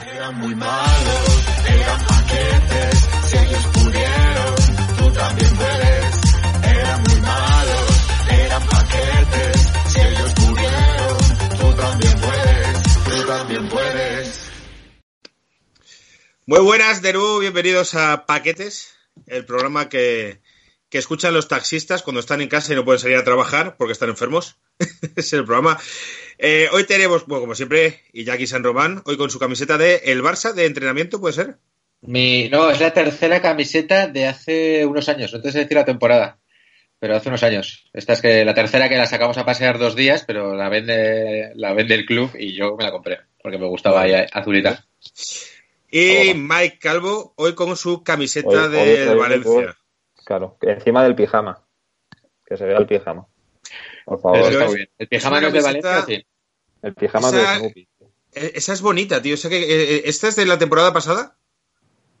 Eran muy malos, eran paquetes, si ellos pudieron, tú también puedes. Eran muy malos, eran paquetes, si ellos pudieron, tú también puedes, tú también puedes. Muy buenas, de nuevo, bienvenidos a Paquetes, el programa que, que escuchan los taxistas cuando están en casa y no pueden salir a trabajar porque están enfermos. es el programa. Eh, hoy tenemos, bueno, como siempre, Iñaki San Román, hoy con su camiseta de El Barça de entrenamiento, ¿puede ser? Mi, no, es la tercera camiseta de hace unos años, no te sé decir la temporada, pero hace unos años. Esta es que la tercera que la sacamos a pasear dos días, pero la vende, la vende el club y yo me la compré, porque me gustaba ahí azulita. Y Mike Calvo, hoy con su camiseta Hoy- de hoy- Valencia. hoy- Claro, encima del pijama. Que se vea el pijama. Por favor. Eso Pero está es- muy bien. El pijama es no es de Valencia, sí. El pijama Esa- de Snoopy. Eh, Esa es bonita, tío. O sea que, eh, eh, ¿Esta es de la temporada pasada?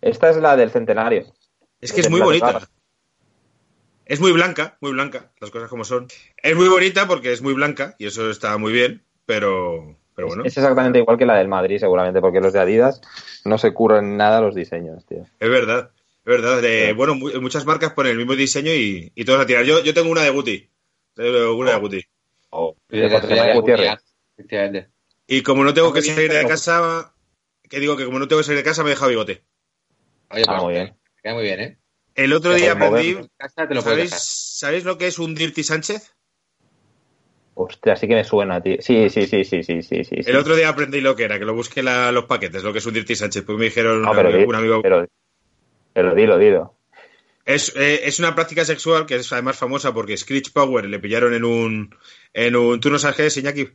Esta es la del centenario. Es que es muy bonita. Es muy blanca, muy blanca, las cosas como son. Es muy bonita porque es muy blanca y eso está muy bien, pero, pero bueno, Es exactamente igual que la del Madrid, seguramente, porque los de Adidas no se curran nada los diseños, tío. es verdad. Es verdad. de-. Bueno, mu- muchas marcas ponen el mismo diseño y, y todos a tirar. Yo, yo tengo una de Guti. Tengo una de Guti. O Sí, de sí, José sí, Manuel sí, Gutiérrez. efectivamente. Y como no tengo Está que salir de casa, que digo que como no tengo que salir de casa me he dejado bigote. Oye, Ah, pues, muy bien. Queda muy bien, ¿eh? El otro Te día aprendí. ¿Sabéis. ¿Sabéis lo que es un Dirty Sánchez? Hostia, sí que me suena, tío. Sí, sí, sí, sí, sí, sí, sí. El otro día aprendí lo que era, que lo busqué la- los paquetes, lo que es un Dirty Sánchez. Pues me dijeron No, un, pero, amigo- di- un amigo. pero, pero dilo, dilo. Es, eh, es una práctica sexual que es además famosa porque Screech Power le pillaron en un. En un ¿Tú no sabes qué es, Iñaki?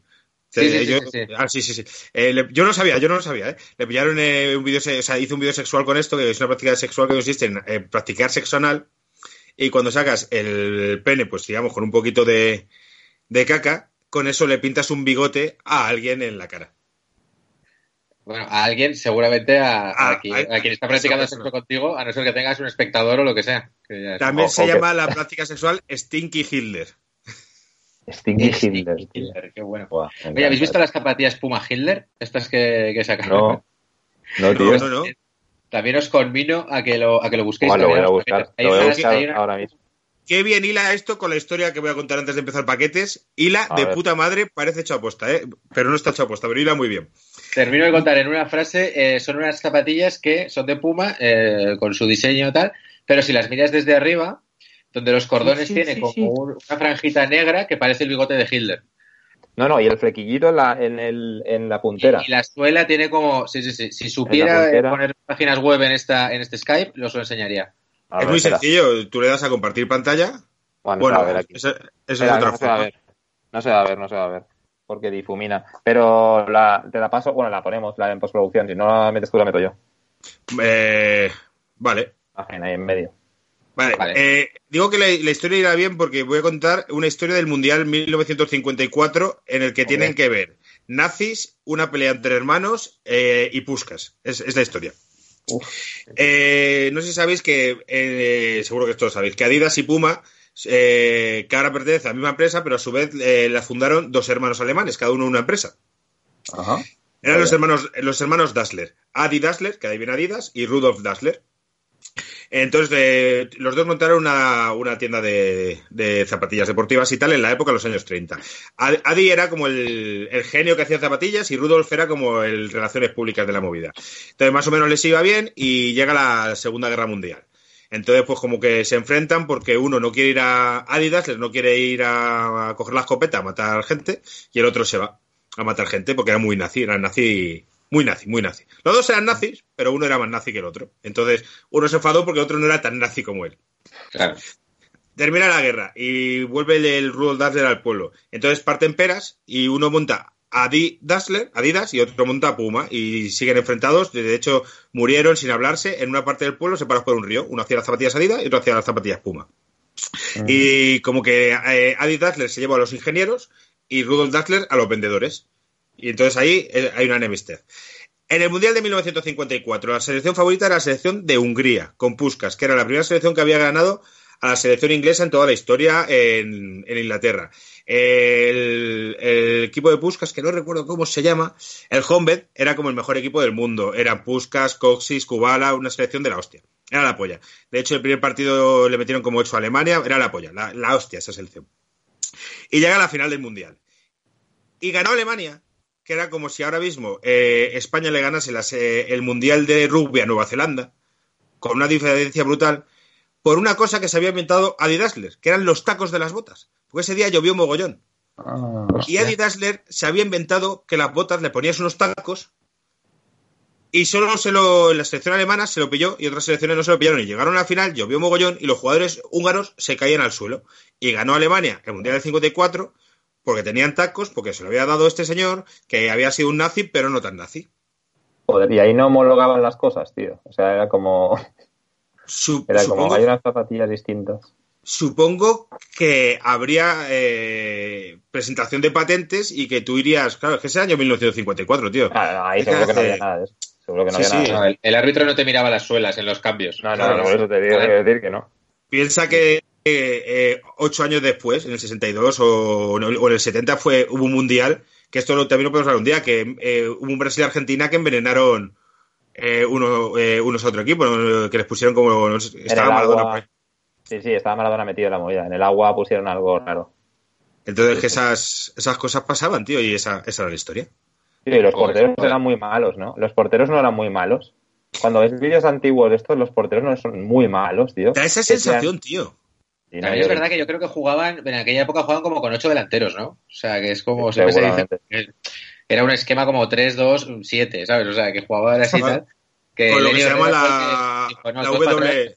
Sí, sí, sí, yo, sí, sí. Ah, sí, sí, sí. Eh, le- yo no sabía, yo no lo sabía, ¿eh? Le pillaron eh, un vídeo, se- o sea, hizo un vídeo sexual con esto, que es una práctica sexual que consiste en eh, practicar sexo anal y cuando sacas el pene, pues digamos, con un poquito de, de caca, con eso le pintas un bigote a alguien en la cara. Bueno, a alguien, seguramente a, a Ah, quien, a- a quien está practicando eso, eso. sexo contigo, a no ser que tengas un espectador o lo que sea. que ya es- También se llama la práctica sexual Stinky Hitler. Stinky Stinky Hitler. Hitler, qué bueno. Buah, Oye, ¿habéis visto las zapatillas Puma Hitler? Estas que, que sacaron. No, no, tío. No, no, no. También os convino a que lo, a que lo busquéis. Buah, lo voy a buscar. conviene. Hay Lo voy a unas- buscar hay una- ahora mismo. Qué bien hila esto con la historia que voy a contar antes de empezar paquetes. Hila A de ver. puta madre, parece hecho aposta, ¿eh? Pero no está hecho aposta, pero hila muy bien. Termino de contar en una frase. eh, son unas zapatillas que son de Puma, eh, con su diseño y tal, pero si las miras desde arriba, donde los cordones Sí, sí, tienen sí, como sí. un- una franjita negra que parece el bigote de Hitler. No, no, y el flequillito en la, en el, en la puntera. Y la suela tiene como. Sí, sí, sí. Si supiera poner páginas web en esta en este Skype, os lo enseñaría. Es muy espera. sencillo. Tú le das a compartir pantalla. Bueno, Bueno, a ver aquí. eso, eso es Espera, otra no se va a forma. ver. No se va a ver, no se va a ver. Porque difumina. Pero la, te la paso, bueno, la ponemos la en postproducción. Si no la metes tú, la meto yo. Eh, vale. Imagen ahí en medio. Vale, Vale. eh, digo que la, la historia irá bien porque voy a contar una historia del Mundial 1954 en el que tienen que ver nazis, una pelea entre hermanos eh, y puscas. Es, es la historia. Eh, no sé si sabéis que, eh, seguro que esto lo sabéis, que Adidas y Puma, eh, que ahora pertenecen a la misma empresa, pero a su vez eh, la fundaron dos hermanos alemanes, cada uno una empresa. Ajá. Eran Vaya. los hermanos, los hermanos Dassler. Adi Dassler, que ahí viene Adidas, y Rudolf Dassler. Entonces, eh, los dos montaron una, una tienda de, de zapatillas deportivas y tal en la época de los años 30. Ad- Adi era como el, el genio que hacía zapatillas y Rudolf era como el relaciones públicas de la movida. Entonces, más o menos les iba bien y llega la Segunda Guerra Mundial. Entonces, pues como que se enfrentan porque uno no quiere ir a Adidas, no quiere ir a, a coger la escopeta a matar gente y el otro se va a matar gente porque era muy nazi, era nazi, muy nazi, muy nazi. Los dos eran nazis, pero uno era más nazi que el otro. Entonces, uno se enfadó porque el otro no era tan nazi como él. Claro. Termina la guerra y vuelve el, el Rudolf Dassler al pueblo. Entonces parten peras y uno monta Adi Dassler, Adidas y otro monta Puma y siguen enfrentados. De hecho, murieron sin hablarse en una parte del pueblo separados por un río. Uno hacía las zapatillas Adidas y otro hacía las zapatillas Puma. Y como que eh, Adi Dassler se llevó a los ingenieros y Rudolf Dassler a los vendedores. Y entonces ahí eh, hay una enemistad. En el Mundial de 1954, la selección favorita era la selección de Hungría, con Puskas, que era la primera selección que había ganado a la selección inglesa en toda la historia en, en Inglaterra. El, equipo de Puskas, que no recuerdo cómo se llama, el Honved, era como el mejor equipo del mundo. Eran Puskas, Coxis, Kubala, una selección de la hostia. Era la polla. De hecho, el primer partido le metieron como 8 a Alemania, era la polla, la, hostia esa selección. Y llega a la final del Mundial. Y ganó Alemania, que era como si ahora mismo eh, España le ganase las, eh, el Mundial de Rugby a Nueva Zelanda, con una diferencia brutal, por una cosa que se había inventado Adi Dassler, que eran los tacos de las botas. Porque ese día llovió mogollón. Ah, Y Adi Dassler se había inventado que las botas le ponías unos tacos y solo se lo, en la selección alemana se lo pilló y otras selecciones no se lo pillaron. Y llegaron a la final, llovió mogollón y los jugadores húngaros se caían al suelo. Y ganó Alemania el Mundial del 54 porque tenían tacos, porque se lo había dado este señor que había sido un nazi, pero no tan nazi. Joder, y ahí no homologaban las cosas, tío. O sea, era como. Era como. Hay unas zapatillas distintas. Supongo que habría eh, presentación de patentes y que tú irías. Claro, es que ese año 1954, tío. Ah, ahí que seguro que no había nada de eso. Seguro que no Sí, había sí. nada. No, el, el árbitro no te miraba las suelas en los cambios. No, no, no, por eso te digo, quiero decir que no. Piensa que eh, eh, ocho años después, en el 62 o, o en el 70, fue, hubo un mundial, que esto lo, también lo podemos hablar un día, que eh, hubo un Brasil-Argentina que envenenaron eh, uno, eh, unos a otro equipo, que les pusieron como... no sé, En estaba Maradona. Sí, sí, estaba Maradona metido en la movida. En el agua pusieron algo raro. Entonces, que esas, esas cosas pasaban, tío, y esa, esa era la historia. Sí, y los porteros joder. eran muy malos, ¿no? Los porteros no eran muy malos. Cuando ves vídeos antiguos de estos, los porteros no son muy malos, tío. Da esa sean- sensación, tío. Sí, no, También es yo- verdad que yo creo que jugaban, en aquella época jugaban como con ocho delanteros, ¿no? O sea, que es como siempre se dice Seguramente. que era un esquema como 3-2-7, ¿sabes? O sea, que jugaban así tal. Que Con lo que se llama la, no, la W.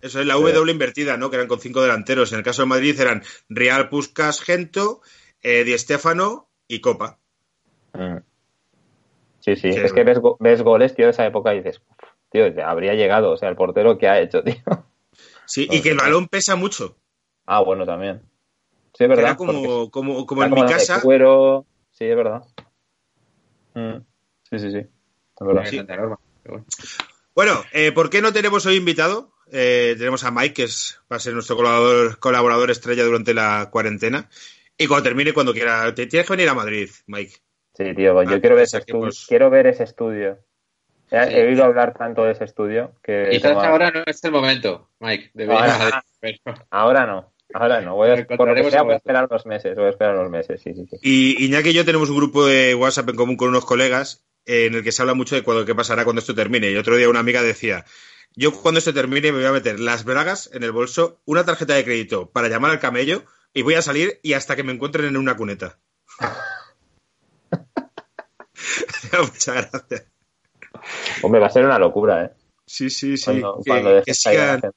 Eso es la W invertida, ¿no? Que eran con cinco delanteros. En el caso de Madrid eran Real, Puskas, Gento, eh, Di Stéfano y Copa. Mm. Sí, sí. Que- Es que ves, go- ves goles, tío, de esa época y dices, "Uf, tío, ya habría llegado. O sea, el portero que ha hecho, tío. Sí, y que el balón pesa mucho. Ah, bueno, también. Sí, es verdad. Era como, como, como era en como mi casa. cuero. Sí, es verdad. Mm. Sí, sí, sí. Es verdad. Bueno. Bueno, eh, ¿por qué no tenemos hoy invitado? Eh, tenemos a Mike, que es, va a ser nuestro colaborador, colaborador estrella durante la cuarentena. Y cuando termine, cuando quiera, te tienes que venir a Madrid, Mike. Sí, tío, yo Ah, quiero ver ese estudio. pues- Quiero ver ese estudio. He, Sí. he oído hablar tanto de ese estudio que. Quizás tengo- ahora no es el momento, Mike, de venir Ahora- a Madrid, pero- Ahora no. Ahora no. Voy a, por lo que encontraremos sea, un voy a esperar unos meses. Voy a esperar unos meses, sí, sí, sí. Y Iñaki y yo tenemos un grupo de WhatsApp en común con unos colegas eh, en el que se habla mucho de cuando, qué pasará cuando esto termine. Y otro día una amiga decía, yo cuando esto termine me voy a meter las bragas en el bolso, una tarjeta de crédito para llamar al camello y voy a salir y hasta que me encuentren en una cuneta. Muchas gracias. Hombre, va a ser una locura, ¿eh? Sí, sí, sí. Cuando, que, cuando que sigan-.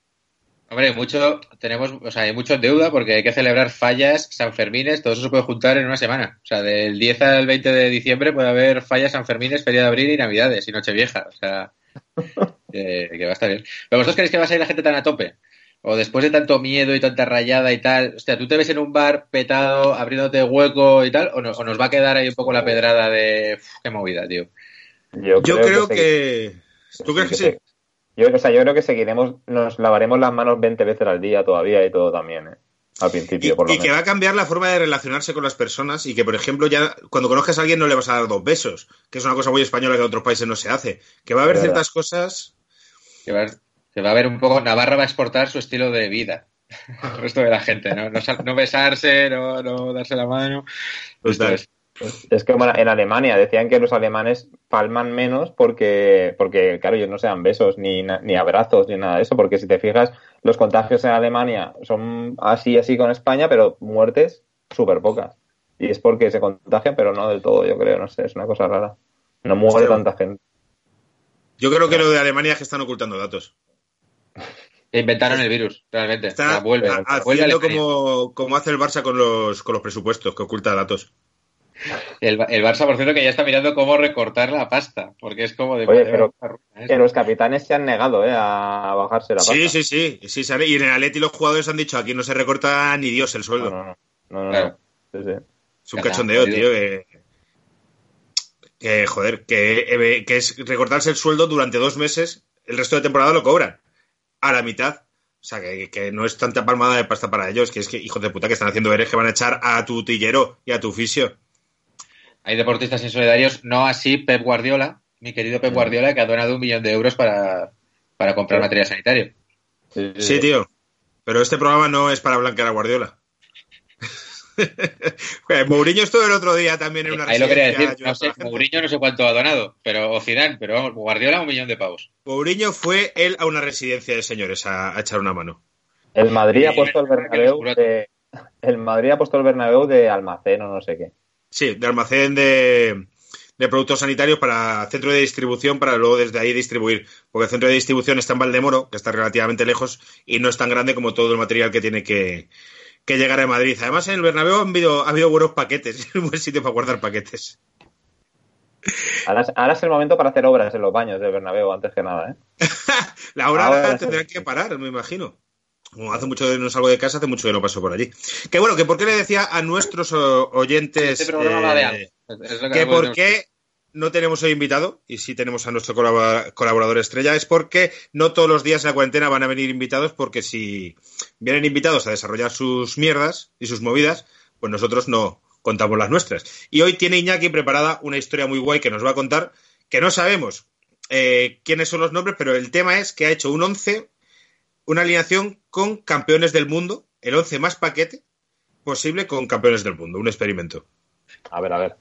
Hombre, mucho, tenemos, o sea, hay mucho en deuda porque hay que celebrar fallas, Sanfermines, todo eso se puede juntar en una semana. O sea, del 10 al 20 de diciembre puede haber fallas, Sanfermines, Feria de Abril y Navidades y Nochevieja. O sea, que, que va a estar bien. ¿Pero vosotros creéis que va a salir la gente tan a tope? O después de tanto miedo y tanta rayada y tal, hostia, ¿tú te ves en un bar petado, abriéndote hueco y tal? ¿O, no- o nos va a quedar ahí un poco la pedrada de, "Uf, qué movida, tío? Yo creo que... ¿Tú crees que sí? Yo, o sea, yo creo que seguiremos, nos lavaremos las manos 20 veces al día todavía y todo también, ¿eh? Al Y, principio, por lo y que va a cambiar la forma de relacionarse con las personas y que, por ejemplo, ya cuando conozcas a alguien no le vas a dar dos besos, que es una cosa muy española que en otros países no se hace. Que va a haber verdad. ciertas cosas... Que va, que va a haber un poco, Navarra va a exportar su estilo de vida. El resto de la gente, ¿no? No, besarse, no, no darse la mano. Total. Es. Como en Alemania, decían que los alemanes palman menos porque, porque claro, ellos no se dan besos, ni, ni abrazos, ni nada de eso, porque si te fijas, los contagios en Alemania son así, así con España, pero muertes súper pocas. Y es porque se contagian, pero no del todo, yo creo, no sé, es una cosa rara. No muere Hostia. tanta gente. Yo creo que lo de Alemania es que están ocultando datos. Inventaron el virus, realmente. Está O sea, vuelve, haciendo como, como hace el Barça con los, con los presupuestos, que oculta datos. El, el Barça, por cierto, que ya está mirando cómo recortar la pasta, porque es como de... Oye, pero que los capitanes se han negado ¿eh? a bajarse la pasta. Sí, sí, sí, sí. Y en el Atleti los jugadores han dicho, aquí no se recorta ni Dios el sueldo. No, no, no. no, no, Claro. Sí, sí. Es un Ya cachondeo, tío. Que, que, joder, que, eh, que es recortarse el sueldo durante dos meses, el resto de temporada lo cobran. A la mitad. O sea, que, que no es tanta palmada de pasta para ellos, que es que, hijos de puta, que están haciendo eres que van a echar a tu tillero y a tu fisio. Hay deportistas insolidarios, no así Pep Guardiola, mi querido Pep Guardiola, que ha donado un millón de euros para, para comprar Sí. material sanitario. Sí, tío. Pero este programa no es para blanquear a Guardiola. Mourinho estuvo el otro día también en una Ahí lo quería decir, no sé. Mourinho no sé cuánto ha donado, pero o Zidane, pero vamos, Guardiola un millón de pavos. Mourinho fue él a una residencia de señores a, a echar una mano. El Madrid ha puesto el Bernabéu de... El Madrid ha puesto el Bernabéu de almacén o no sé qué. Sí, de almacén de, de productos sanitarios para centro de distribución para luego desde ahí distribuir. Porque el centro de distribución está en Valdemoro, que está relativamente lejos y no es tan grande como todo el material que tiene que, que llegar a Madrid. Además, en el Bernabéu han habido, ha habido buenos paquetes, es un buen sitio para guardar paquetes. Ahora, es- ahora es el momento para hacer obras en los baños del Bernabéu, antes que nada, ¿eh? La hora Ahora tendrán que parar, me imagino. Como hace mucho que no salgo de casa, hace mucho que no paso por allí. Que bueno, que por qué le decía a nuestros o- oyentes Este eh, que de- por qué no tenemos hoy invitado, y sí tenemos a nuestro colabora- colaborador estrella, es porque no todos los días en la cuarentena van a venir invitados, porque si vienen invitados a desarrollar sus mierdas y sus movidas, pues nosotros no contamos las nuestras. Y hoy tiene Iñaki preparada una historia muy guay que nos va a contar, que no sabemos eh, quiénes son los nombres, pero el tema es que ha hecho un 11, una alineación con campeones del mundo, el 11 más paquete posible con campeones del mundo, un experimento. A ver, a ver.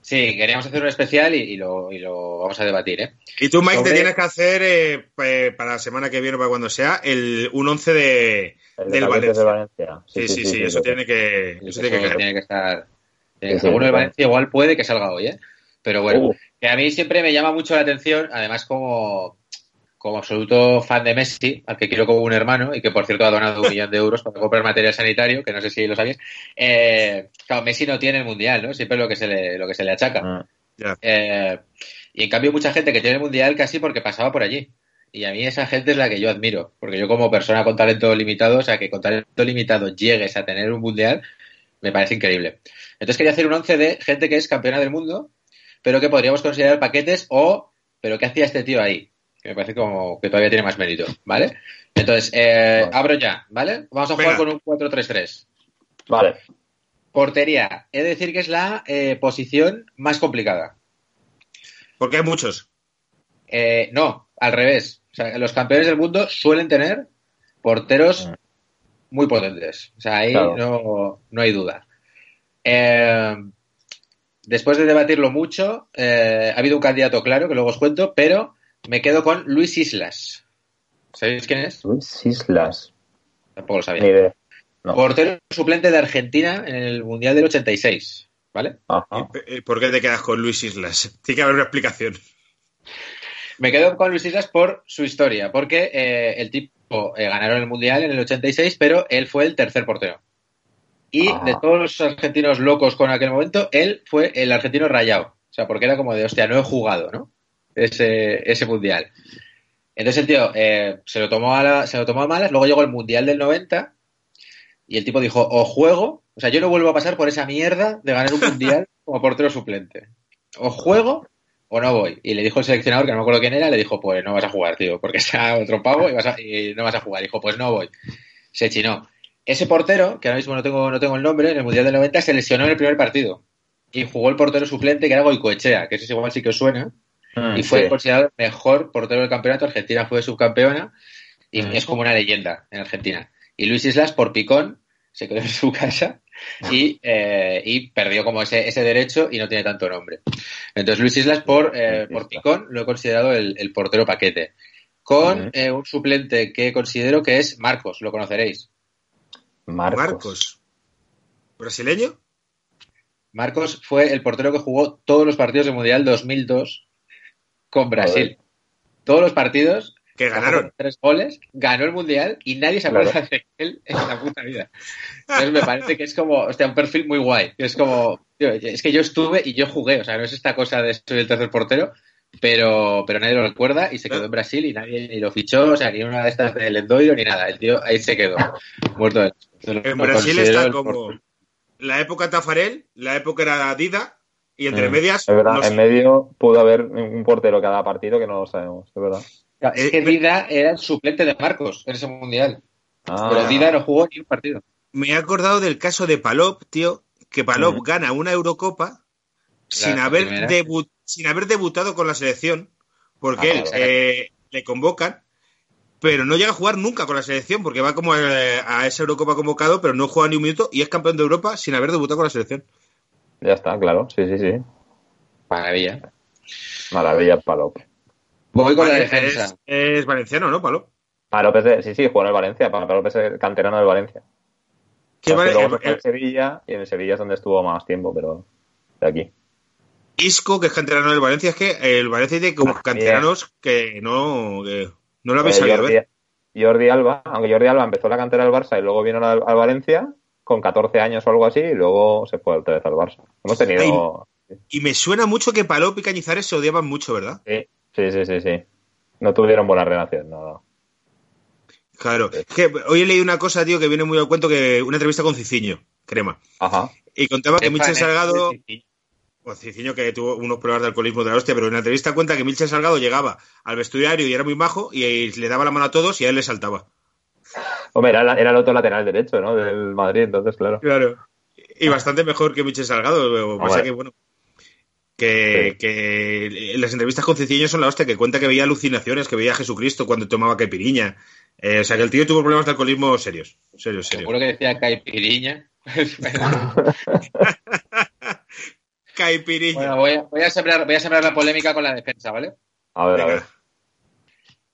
Sí, queríamos hacer un especial y, y lo, y lo vamos a debatir, ¿eh? Y tú, Mike, Sobre- te tienes que hacer eh, pe- para la semana que viene o para cuando sea el, un 11 de, El de del Valencia. de Valencia. Sí, sí, sí, eso sí. tiene que, Eso eso tiene que caer. tiene que estar. de claro. Valencia igual puede que salga hoy, ¿eh? Pero bueno, Uh. que a mí siempre me llama mucho la atención, además como, como absoluto fan de Messi, al que quiero como un hermano y que por cierto ha donado un millón de euros para comprar material sanitario, que no sé si lo sabéis. Eh, claro, Messi no tiene el mundial, ¿no? Siempre es lo que se le, lo que se le achaca. Ya. Eh, y en cambio mucha gente que tiene el mundial casi porque pasaba por allí. Y a mí esa gente es la que yo admiro, porque yo como persona con talento limitado, o sea, que con talento limitado llegues a tener un mundial, me parece increíble. Entonces quería hacer un once de gente que es campeona del mundo, pero que podríamos considerar paquetes o, pero ¿qué hacía este tío ahí? Que me parece como que todavía tiene más mérito, ¿vale? Entonces, eh, Vale. abro ya, ¿vale? Vamos a jugar con un 4-3-3. Vale. Portería, he de decir que es la eh, posición más complicada. Porque hay muchos. Eh, no, al revés. O sea, los campeones del mundo suelen tener porteros Mm. muy potentes. O sea, ahí Claro. no, no hay duda. Eh, después de debatirlo mucho, eh, ha habido un candidato claro, que luego os cuento, pero me quedo con Luis Islas. ¿Sabéis quién es? Luis Islas. Tampoco lo sabía. Ni idea. No. Portero suplente de Argentina en el Mundial del 86. ¿Vale? Ajá. ¿Y, eh, ¿Por qué te quedas con Luis Islas? Tiene que haber una explicación. Me quedo con Luis Islas por su historia, porque eh, el tipo eh, ganaron el Mundial en el 86, pero él fue el tercer portero. Y Ah. de todos los argentinos locos con aquel momento, él fue el argentino rayado. O sea, porque era como de, hostia, no he jugado, ¿no? Ese, ese Mundial. Entonces el tío eh, se, lo tomó a la- se lo tomó a malas, luego llegó el Mundial del 90 y el tipo dijo, o juego, o sea, yo no vuelvo a pasar por esa mierda de ganar un Mundial como portero suplente. O juego o no voy. Y le dijo el seleccionador, que no me acuerdo quién era, le dijo, pues no vas a jugar, tío, porque está otro pavo y, vas a- y no vas a jugar. dijo, pues no voy. Se chinó. Ese portero, que ahora mismo no tengo, no tengo el nombre, en el Mundial del 90 se lesionó en el primer partido. Y jugó el portero suplente, que era Goicoechea, que ese igual sí que os suena. Mm, Y fue sí. considerado el mejor portero del campeonato. Argentina fue subcampeona y Mm. es como una leyenda en Argentina. Y Luis Islas, por picón, se quedó en su casa y, eh, y perdió como ese, ese derecho y no tiene tanto nombre. Entonces Luis Islas, por, eh, por picón, lo he considerado el, el portero paquete. Con eh, un suplente que considero que es Marcos, lo conoceréis. Marcos. Marcos. ¿Brasileño? Marcos fue el portero que jugó todos los partidos del Mundial 2002 con Brasil. Joder. Todos los partidos Que ganaron. Tres goles, ganó el mundial y nadie se acuerda de él en la puta vida. Entonces me parece que es como, hostia, un perfil muy guay. Es como, tío, es que yo estuve y yo jugué, o sea, no es esta cosa de soy el tercer portero, pero, pero nadie lo recuerda y se quedó en Brasil y nadie ni lo fichó, o sea, ni una de estas del Endoiro ni nada. El tío ahí se quedó, muerto de En Brasil está como la época Tafarel, la época era Dida y entre medias. Es verdad, no sé. en medio pudo haber un portero cada partido que no lo sabemos, es verdad. Es que Dida era el suplente de Marcos en ese mundial. Ah, Pero Dida no jugó ni un partido. Me he acordado del caso de Palop, tío, que Palop gana una Eurocopa sin haber, sin haber debutado con la selección, porque Ah, él claro. eh, le convocan, pero no llega a jugar nunca con la selección, porque va como eh, a esa Eurocopa convocado, pero no juega ni un minuto y es campeón de Europa sin haber debutado con la selección. Ya está, claro, sí, sí, sí. Maravilla. Maravilla, Palop. Voy con la Vale, defensa. es, es valenciano, ¿no, Palop? Palop es de, sí, sí, jugó en el Valencia, Palop es el canterano del Valencia. Aunque vale- luego se eh, fue Sevilla y en el Sevilla es donde estuvo más tiempo, pero de aquí. Isco, que es canterano del Valencia, es que el Valencia tiene como Ah, canteranos que no, que no lo habéis Eh, sabido Jordi, ver. Jordi Alba, aunque Jordi Alba empezó la cantera del Barça y luego vino al, al Valencia con 14 años o algo así y luego se fue otra vez al Barça. Hemos tenido... Y me suena mucho que Palop y Cañizares se odiaban mucho, ¿verdad? Sí, sí, sí, sí, sí. No tuvieron buena relación, no, no. Claro. Es que hoy he leído una cosa, tío, que viene muy al cuento, que una entrevista con Ciciño, crema. Ajá. Y contaba que Michel ¿eh? Salgado, o Ciciño que tuvo unos problemas de alcoholismo de la hostia, pero en la entrevista cuenta que Michel Salgado llegaba al vestuario y era muy majo y le daba la mano a todos y a él le saltaba. Hombre, era, era el otro lateral derecho, ¿no? Del Madrid, entonces, claro. Claro. Y bastante mejor que Michel Salgado. Lo que pasa que, bueno, que, Sí. que las entrevistas con Ciciño son la hostia, que cuenta que veía alucinaciones, que veía a Jesucristo cuando tomaba caipiriña. Eh, o sea, que el tío tuvo problemas de alcoholismo serios. Serios, serios. Seguro que decía Caipiriña. Caipiriña. bueno, voy a, voy, a sembrar, voy a sembrar la polémica con la defensa, ¿vale? A ver, a ver.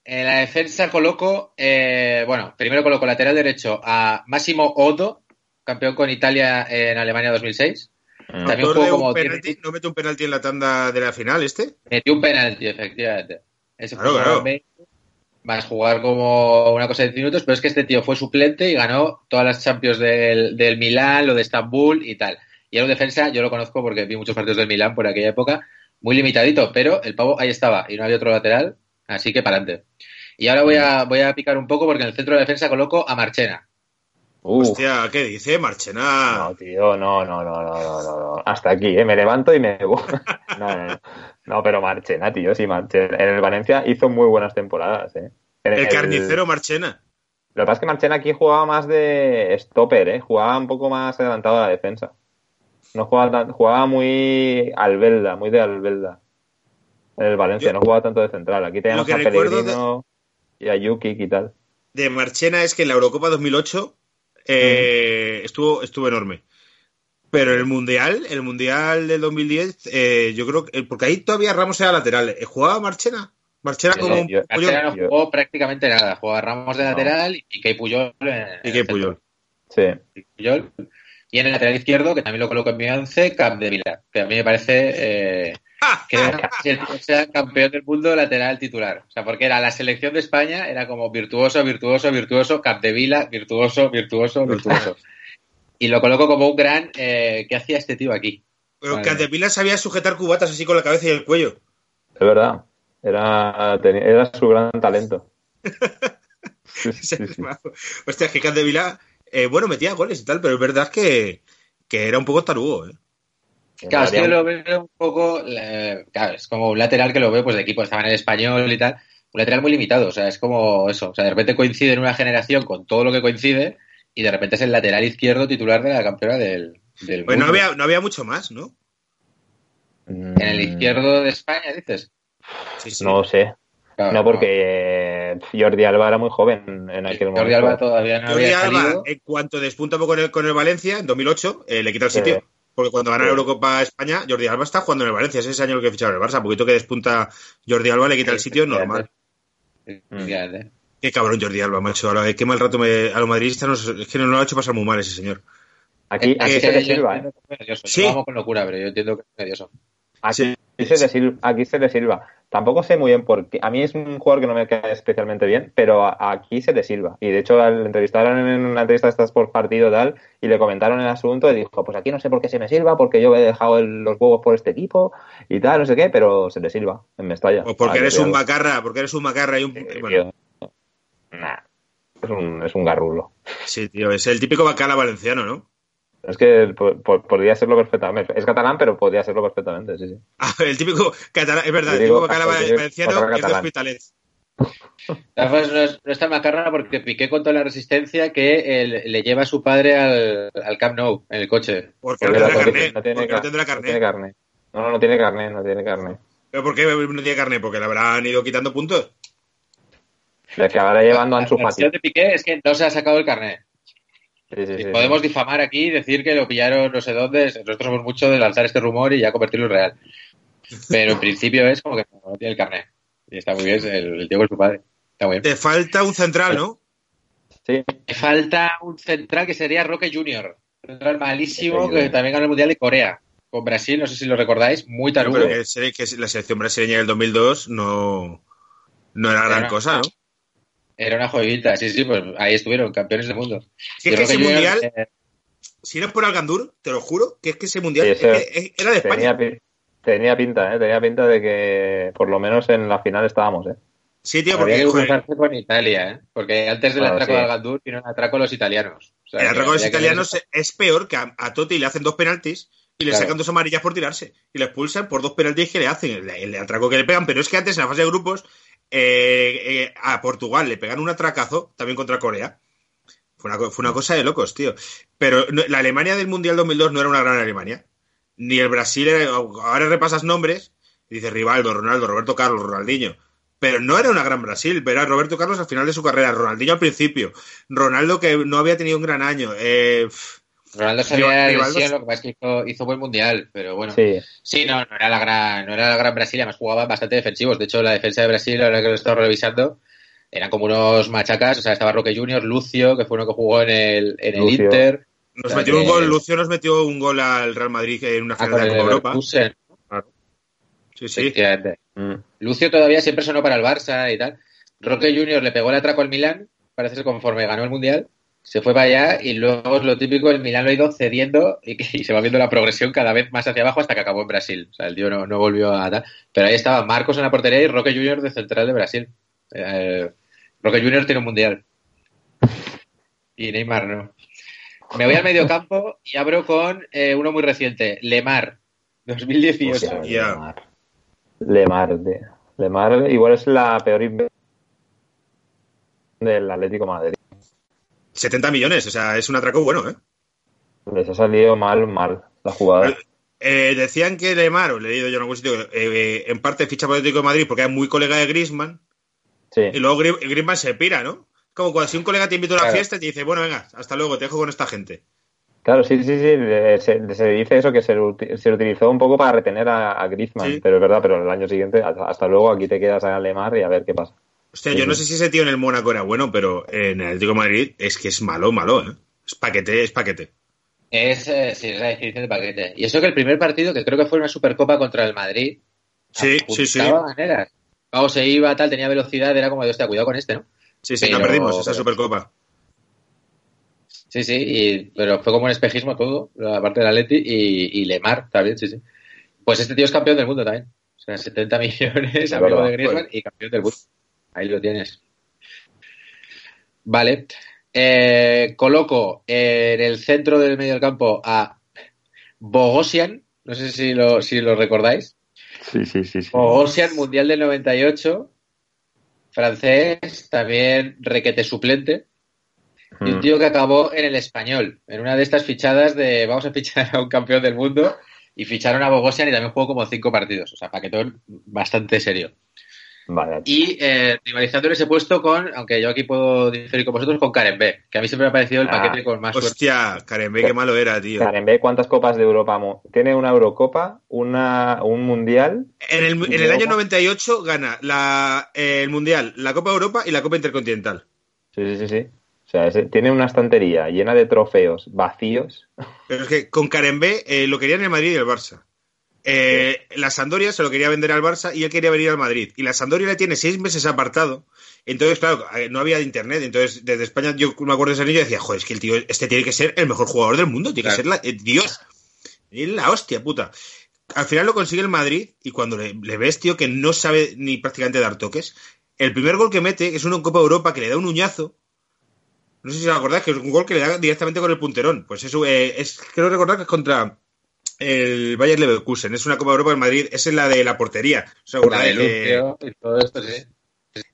En la defensa coloco, eh, bueno, primero coloco lateral derecho a Máximo Odo, campeón con Italia en Alemania 2006. Mm. También Autor de jugó como penalti- ¿No mete un penalti en la tanda de la final este? Metió un penalti, efectivamente. Ese Claro, claro. a jugar como una cosa de 10 minutos, pero es que este tío fue suplente y ganó todas las Champions del, del Milán, lo de Estambul y tal. Y era un defensa, yo lo conozco porque vi muchos partidos del Milán por aquella época, muy limitadito, pero el pavo ahí estaba y no había otro lateral, así que para adelante. Y ahora voy a, voy a picar un poco porque en el centro de defensa coloco a Marchena. Uf. Hostia, ¿qué dice? Marchena. No, tío, no, no, no, no, no, no. Hasta aquí, ¿eh? Me levanto y me voy. No, no, no. No, pero Marchena, tío, sí, Marchena. En el Valencia hizo muy buenas temporadas, ¿eh? En el carnicero Marchena. Lo que pasa es que Marchena aquí jugaba más de stopper, ¿eh? Jugaba un poco más adelantado a la defensa. No jugaba tan- jugaba muy albelda, muy de albelda. En el Valencia, Yo- no jugaba tanto de central. Aquí teníamos a Pellegrino y a Yuki y tal. De Marchena es que en la Eurocopa 2008 eh, estuvo, estuvo enorme. Pero en el Mundial, el Mundial del 2010, eh, yo creo que. Porque ahí todavía Ramos era lateral. ¿Eh, ¿Jugaba Marchena? Marchena como un yo-. Marchena no yo- jugó prácticamente nada. Jugaba Ramos de No. lateral y Piqué y Puyol. Y centro. Puyol. Sí. Puyol. Y en el lateral izquierdo, que también lo coloco en mi once, Capdevila, que a mí me parece eh, que tío sea campeón del mundo lateral titular. O sea, porque era la selección de España, era como virtuoso, virtuoso, virtuoso, Capdevila, virtuoso, virtuoso, virtuoso. Y lo coloco como un gran... Eh, ¿Qué hacía este tío aquí? Pero Vale. Catepila sabía sujetar cubatas así con la cabeza y el cuello. Es verdad. Era, tenía- era su gran talento. Sí, sí, sí. Hostia, es que Catepila, eh, bueno, metía goles y tal, pero es verdad que, que era un poco tarugo, ¿eh? Claro, es que lo veo un poco, eh, claro, es como un lateral que lo veo pues de equipo, estaba en el español y tal, un lateral muy limitado, o sea, es como eso, o sea, de repente coincide en una generación con todo lo que coincide y de repente es el lateral izquierdo titular de la campeona del, del Pues no había, no había mucho más, ¿no? un- En el izquierdo de España, dices. Sí, sí. No sé. Claro, No, porque eh, Jordi Alba era muy joven en aquel momento. Jordi Alba todavía no Jordi había Alba, salido. en cuanto despunta con el, con el Valencia, en 2008, eh, le quita el Sí. Porque cuando gana la Sí. Eurocopa España, Jordi Alba está jugando en el Valencia. Ese es el año que ficharon el Barça. poquito que despunta Jordi Alba, le quita el sitio normal. Qué cabrón Jordi Alba, macho. Ahora, qué mal rato me, a los madridistas nos- es que nos lo ha hecho pasar muy mal ese señor. Aquí, se le yo silba, ¿eh? Sí. Amo con locura, pero yo entiendo que es nervioso. Aquí Aquí se, le sirva, aquí se le sirva. Tampoco sé muy bien por qué. A mí es un jugador que no me cae especialmente bien, pero aquí se le sirva. Y de hecho, al entrevistaron en una entrevista de estas por partido tal, y le comentaron el asunto y dijo, pues aquí no sé por qué se me sirva, porque yo he dejado el- los huevos por este equipo y tal, no sé qué, pero se le sirva en Mestalla. O porque eres un tío. macarra, porque eres un macarra y un... Eh, Bueno. Nah, es un, es un garrulo. sí, tío, es el típico bacala valenciano, ¿no? Es que po- po- podría serlo perfectamente. Es catalán, pero podría serlo perfectamente, sí, sí. Ah, el típico catalán, es verdad, el típico digo, valenciano es de catalán. Hospitalet. No, es, no es tan macarra porque Piqué contó en la resistencia que él- le lleva a su padre al, al Camp Nou en el coche. Porque no tendrá carnet. no tiene Porque no ca- tendrá no tiene carnet. carnet. No, no, no tiene carnet, no tiene carnet. ¿Pero por qué no tiene carnet? Porque le habrán ido quitando puntos. Le acabará llevando a Ansu Fati. de Piqué es que no se ha sacado el carnet. Sí, sí, Y sí, podemos sí. difamar aquí y decir que lo pillaron no sé dónde. Nosotros somos mucho de lanzar este rumor y ya convertirlo en real. Pero en principio es como que no tiene el carnet. Y está muy bien, el, el tío con su padre. Está muy bien. Te falta un central, ¿no? Sí, Me falta un central que sería Roque Junior. Un central malísimo que también ganó el Mundial de Corea. Con Brasil, no sé si lo recordáis, muy tarugo. Pero que, sé que la selección brasileña del 2002 no, no era gran Era- cosa, ¿no? Era una joyita, sí, sí, pues ahí estuvieron, campeones del mundo. Si es que ese mundial, si no es por Algandur, te lo juro, que es que ese mundial Sí, es que era de España. tenía, pi- tenía pinta, ¿eh? Tenía pinta de que por lo menos en la final estábamos, ¿eh? Sí, tío, porque que joder, cruzarse con Italia, ¿eh? Porque antes del Claro, atraco sí. de Algandur vino un atraco a los italianos. O sea, el que atraco de los que italianos es peor que a, a Totti le hacen dos penaltis y le Claro. sacan dos amarillas por tirarse y le expulsan por dos penaltis que le hacen, el, el atraco que le pegan, pero es que antes en la fase de grupos eh, eh, a Portugal le pegan un atracazo también contra Corea. Fue una, fue una cosa de locos, tío. Pero no- la Alemania del Mundial 2002 no era una gran Alemania. Ni el Brasil era... Ahora repasas nombres y dices Rivaldo, Ronaldo, Roberto Carlos, Ronaldinho. Pero no era una gran Brasil, pero era Roberto Carlos al final de su carrera, Ronaldinho al principio, Ronaldo que no había tenido un gran año. Eh, pff, Ronaldo sabía Rivaldo- lesión, lo que pasa es que hizo, hizo buen mundial, pero bueno. Sí, Sí. no, no era la gran, no era la gran Brasil, además jugaban bastante defensivos. De hecho, la defensa de Brasil, ahora que lo he estado revisando, eran como unos machacas. O sea, estaba Roque Junior, Lucio, que fue uno que jugó en el, en el. Inter. nos O sea, metió un gol, Lucio nos metió un gol al Real Madrid en una Ah, final de Copa Europa. Sí, sí. Mm. Lucio todavía siempre sonó para el Barça y tal. Roque Junior le pegó el atraco al Milán, parece ser conforme ganó el Mundial, se fue para allá y luego es lo típico, el Milán lo ha ido cediendo y, y se va viendo la progresión cada vez más hacia abajo hasta que acabó en Brasil. O sea, el tío no, no volvió a tal. Pero ahí estaba Marcos en la portería y Roque Junior de central de Brasil. Eh, Roque Junior tiene un Mundial. Y Neymar no. Me voy al medio campo y abro con eh, uno muy reciente, Lemar, 2018. Hostia, Ya. Lemar. Lemar, tío. Lemar igual es la peor inversión del Atlético de Madrid. 70 millones, o sea, es un atraco bueno, ¿eh? Les ha salido mal, mal la jugada. Eh, decían que Lemar, o he leído yo en algún sitio, eh, en parte ficha por Atlético de Madrid porque es muy colega de Griezmann, Sí. y luego Gri- Griezmann se pira, ¿no? Como cuando si un colega te invita a una Claro. fiesta y te dice, bueno, venga, hasta luego, te dejo con esta gente. Claro, sí, sí, sí. Se, se dice eso que se, utilizó un poco para retener a, a Griezmann, Sí. pero es verdad, pero el año siguiente, hasta, hasta luego, aquí te quedas a Lemar y a ver qué pasa. Hostia, yo no sí. sé si ese tío en el Mónaco era bueno, pero en el Atlético de Madrid es que es malo, malo, ¿eh? Es paquete, es paquete. Es, eh, sí, es la definición de paquete. Y eso que el primer partido, que creo que fue una Supercopa contra el Madrid, Sí, sí, sí. maneras. Se iba, tal, tenía velocidad, era como de, hostia, cuidado con este, ¿no? Sí, sí, Pero- la perdimos, esa pero- Supercopa. Sí, sí, y, pero fue como un espejismo todo, la parte del Atleti y, y Lemar también, sí, sí. Pues este tío es campeón del mundo también. O sea, 70 millones, amigo de Griezmann y campeón del mundo. Ahí lo tienes. Vale. Eh, coloco en el centro del medio del campo a Bogosian. No sé si lo, si lo recordáis. Sí, sí, sí. sí. Bogosian, Mundial del 98. Francés, también requete suplente. Y un Mm. tío que acabó en el español, en una de estas fichadas de vamos a fichar a un campeón del mundo y ficharon a Bogosian y también jugó como cinco partidos, o sea, paquetón bastante serio. Vale. Y eh, rivalizando en ese puesto con, aunque yo aquí puedo diferir con vosotros, con Karen B, que a mí siempre me ha parecido el Ah, paquete con más suerte. Hostia, Karen, ve qué malo era, tío. Karen, ve cuántas copas de Europa. mo- Tiene una Eurocopa, una, un Mundial. En el, en el año 98 gana la, eh, el Mundial, la Copa Europa y la Copa Intercontinental. Sí, sí, sí, sí. O sea, tiene una estantería llena de trofeos vacíos. Pero es que con Karen B eh, lo querían el Madrid y el Barça. Eh, la Sandoria se lo quería vender al Barça y él quería venir al Madrid. Y la Sandoria le tiene seis meses apartado. Entonces, claro, eh, no había internet. Entonces, desde España, yo me acuerdo de ese niño y decía, joder, es que el tío, este tiene que ser el mejor jugador del mundo, tiene Claro. que ser la, eh, Dios. Es la hostia, puta. Al final lo consigue el Madrid y cuando le, le ves, tío, que no sabe ni prácticamente dar toques, el primer gol que mete es uno en Copa Europa que le da un uñazo. No sé si os acordáis que es un gol que le da directamente con el punterón. Pues eso eh, es, creo recordar que es contra el Bayern Leverkusen. Es una Copa Europa del Madrid. Esa es la de la portería. ¿Os La de Eh, y todo esto, sí.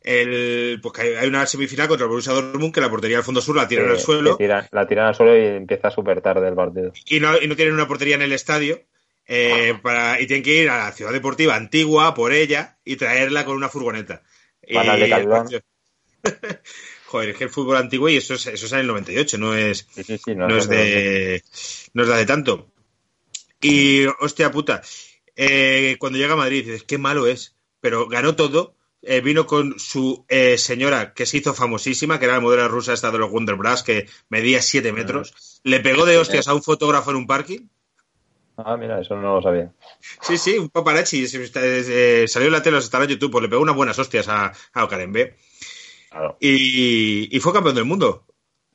el, pues que hay una semifinal contra el Borussia Dortmund que la portería al fondo sur la tiran que- al suelo la tiran al suelo y empieza súper tarde el partido. y no, y no tienen una portería en el estadio. eh, para, y tienen que ir a la ciudad deportiva antigua por ella y traerla con una furgoneta. Van Y- Decathlon. Joder, es que el fútbol antiguo y eso es, eso es en el 98, no es, Sí, sí, sí. no, No, es de no es de hace tanto. Y hostia puta, eh, cuando llega a Madrid dices, qué malo es, pero ganó todo. eh, vino con su eh, señora que se hizo famosísima, que era la modelo rusa esta de los Wonder Bras, que medía 7 metros. Le pegó de hostias a un fotógrafo en un parking. Ah, mira, eso no lo sabía. Sí, sí, un paparazzi. salió en la tele, está en YouTube, pues le pegó unas buenas hostias a, a Ocarembe. Claro. Y, y fue campeón del mundo.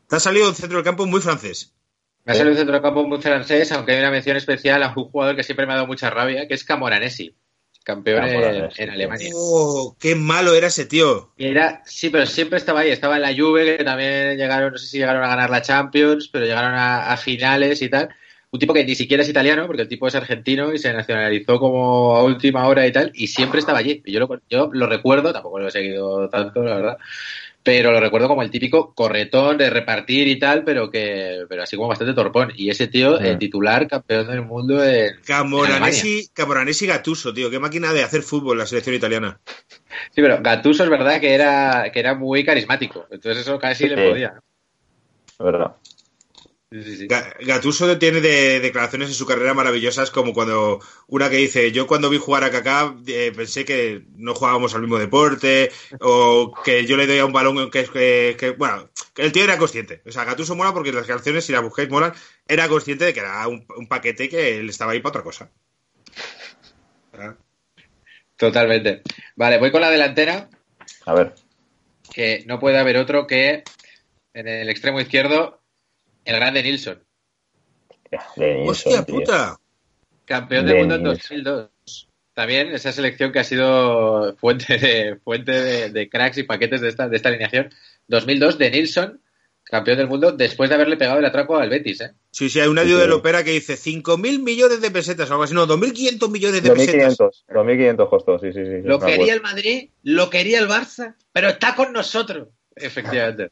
Te ha salido un centro del campo muy francés. Me ha salido un centrocampo muy francés, aunque hay una mención especial a un jugador que siempre me ha dado mucha rabia, que es Camoranesi, campeón en, Camoranesi, en Alemania. Oh, qué malo era ese tío. Era, sí, pero siempre estaba ahí. Estaba en la Juve, que también llegaron, no sé si llegaron a ganar la Champions, pero llegaron a, a finales y tal. Un tipo que ni siquiera es italiano, porque el tipo es argentino y se nacionalizó como a última hora y tal, y siempre estaba allí. Yo lo, yo lo recuerdo, tampoco lo he seguido tanto, la verdad, pero lo recuerdo como el típico corretón de repartir y tal, pero que pero así como bastante torpón. Y ese tío, el titular, campeón del mundo en, Camoranesi, Camoranesi Gattuso, tío. Qué máquina de hacer fútbol la selección italiana. Sí, pero Gattuso es verdad que era, que era muy carismático. Entonces eso casi le podía. ¿no? Es verdad. Sí, sí, sí. Ga- Gattuso tiene de declaraciones en su carrera maravillosas, como cuando una que dice: Yo cuando vi jugar a Kaká eh, pensé que no jugábamos al mismo deporte, o que yo le doy a un balón que es que, que- Bueno, que el tío era consciente. O sea, Gattuso mola porque las declaraciones, si las buscáis, molan. Era consciente de que era un, un paquete y que él estaba ahí para otra cosa. Totalmente. Vale, voy con la delantera, A ver. que no puede haber otro que en el extremo izquierdo, el grande Nilsson, Denilson, ¡Hostia tío. puta! campeón del mundo en Denilson. 2002. También esa selección que ha sido fuente de fuente de, de cracks y paquetes de esta, de esta alineación. 2002 de Nilsson, campeón del mundo, después de haberle pegado el atraco al Betis. ¿eh? Sí, sí, hay un audio Sí, sí. del Opera que dice 5.000 millones de pesetas o algo así. No, 2.500 millones de pesetas. 2500, 2500 costó, sí, sí, sí. Lo quería el Madrid, lo quería el Barça, pero está con nosotros. Efectivamente.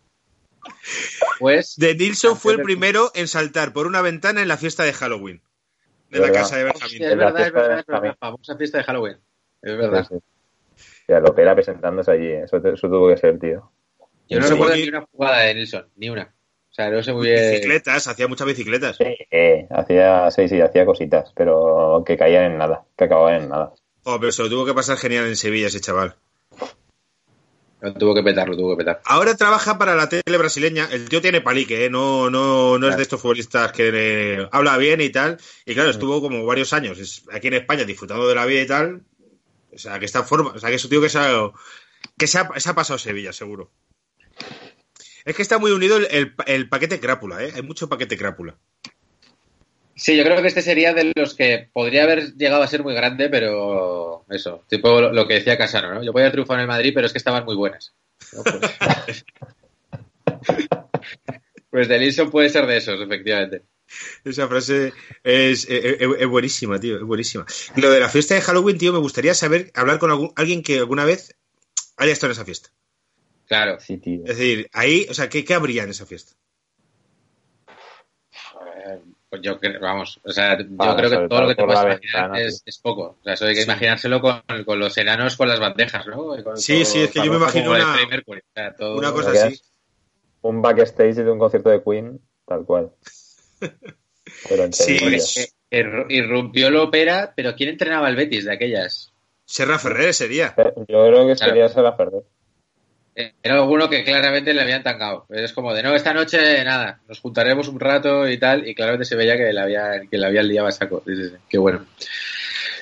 Pues De Nilsson fue el primero en saltar por una ventana en la fiesta de Halloween. De la ¿Verdad? casa de Benjamín. es verdad, es verdad, es verdad. Famosa fiesta de Halloween. Es verdad. Sí, sí. Ya, lo opera presentándose allí, eso, te- eso tuvo que ser, tío. Yo no Sí. recuerdo ni una jugada de Nilsson, ni una. O sea, no sé muy bien. Bicicletas, hacía muchas bicicletas. Sí, eh, hacía, sí, sí, hacía cositas, pero que caían en nada, que acababan en nada. Oh, pero se lo tuvo que pasar genial en Sevilla ese chaval. No, tuvo que petarlo, tuvo que petar. Ahora trabaja para la tele brasileña. El tío tiene palique, ¿eh? no, no, no es de estos futbolistas que eh, habla bien y tal. Y claro, estuvo como varios años es- aquí en España disfrutando de la vida y tal. O sea, que está en forma. O sea, que es un tío que se ha, que se ha, se ha pasado Sevilla, seguro. Es que está muy unido el, el- el paquete crápula, ¿eh? Hay mucho paquete crápula. Sí, yo creo que este sería de los que podría haber llegado a ser muy grande, pero eso, tipo lo, que decía Casano, ¿no? Yo podía triunfar en el Madrid, pero es que estaban muy buenas. ¿no? Pues, pues de Nilsson puede ser de esos, efectivamente. Esa frase es, es- es- es buenísima, tío, es buenísima. Lo de la fiesta de Halloween, tío, me gustaría saber, hablar con algún- alguien que alguna vez haya estado en esa fiesta. Claro. Sí, tío. Es decir, ahí, o sea, ¿qué, qué habría en esa fiesta? Eh, Pues yo creo, vamos, o sea, yo creo que todo lo que te puedes imaginar ventana, es, es poco. O sea, eso hay que imaginárselo con, con los enanos con las bandejas, ¿no? Con- Sí, sí, es que yo me imagino una- Freddie Mercury. O sea, todo- Una cosa ¿Qué así. Un backstage de un concierto de Queen, tal cual. Pero en Sí, ir- irrumpió la ópera, pero ¿quién entrenaba al Betis de aquellas? Serra Ferrer ese día. Eh, Yo creo que Claro. sería Sara Ferrer. Era alguno que claramente le habían tangado. Es como de, no, esta noche nada, nos juntaremos un rato y tal, y claramente se veía que le había, que le habían liado a saco. Sí, sí, sí, Qué bueno.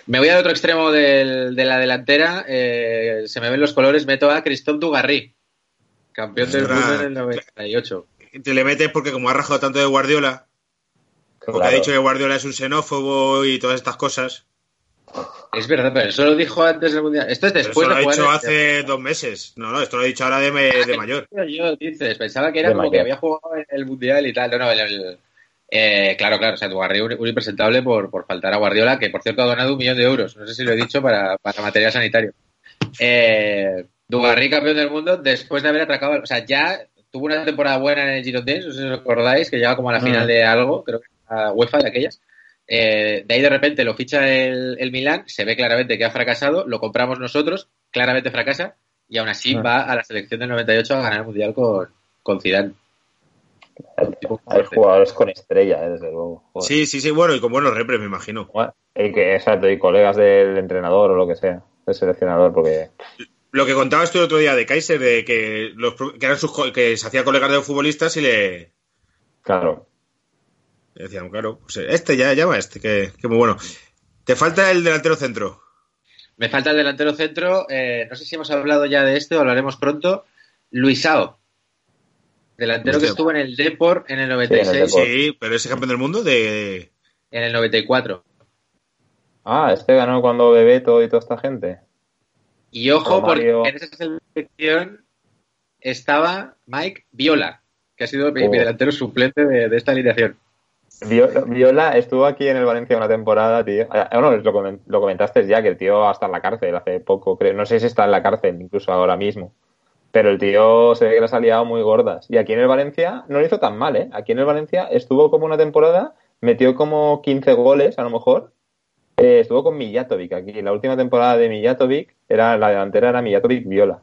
Me voy al otro extremo del- de la delantera. eh, se me ven los colores. Meto a Christophe Dugarry, campeón del mundo en el 98. Te le metes porque como ha rajado tanto de Guardiola, porque Claro. ha dicho que Guardiola es un xenófobo y todas estas cosas. Es verdad, pero eso lo dijo antes del mundial. Esto es Pero después eso lo de ha jugar dicho el- hace dos meses. No, no, esto lo he dicho ahora de, me- de mayor. Yo, dices, pensaba que era De como mayor. que había jugado en el mundial y tal. No, no, el- el- eh, claro, claro. O sea, Dugarry un, un impresentable por, por faltar a Guardiola, que por cierto ha donado un millón de euros. No sé si lo he dicho para, para material sanitario. Eh, Dugarry campeón del mundo después de haber atracado. O sea, ya tuvo una temporada buena en el Girondins, no sé si os acordáis, que llegaba como a la Mm. final de algo, creo que a UEFA de aquellas. Eh, de ahí de repente lo ficha el, el Milán, se ve claramente que ha fracasado, lo compramos nosotros, claramente fracasa, y aún así Mm. va a la selección del 98 a ganar el Mundial con, con Zidane. Hay jugadores con estrella, eh, desde luego. Joder. Sí, sí, sí, bueno, y con buenos repres, me imagino. Bueno, Y que, exacto, y colegas del entrenador o lo que sea, del seleccionador, porque Lo que contabas tú el otro día de Kaiser, de que, los, que, eran sus, que se hacía colegas de los futbolistas y le claro, le decían, claro, pues este ya llama este, que, que muy bueno. Te falta el delantero centro. Me falta el delantero centro, eh, no sé si hemos hablado ya de este o hablaremos pronto. Luisao, delantero que estuvo en el Deport en el Sí, en 96 el Depor. Sí, pero ese campeón del mundo de... en el 94. Ah, este ganó cuando Bebeto y toda esta gente. Y ojo, Romario. porque en esa selección estaba Mike Viola, que ha sido mi, Oh. mi delantero suplente de, de esta alineación. Vio- Viola estuvo aquí en el Valencia una temporada, tío. Ah, no, lo, comen- lo comentaste ya, que el tío hasta en la cárcel hace poco, creo. No sé si está en la cárcel, incluso ahora mismo. Pero el tío se ve que las ha liado muy gordas. Y aquí en el Valencia no lo hizo tan mal, ¿eh? Aquí en el Valencia estuvo como una temporada, metió como 15 goles, a lo mejor. Eh, estuvo con Mijatovic aquí. La última temporada de Mijatovic, era, la delantera era Mijatovic-Viola.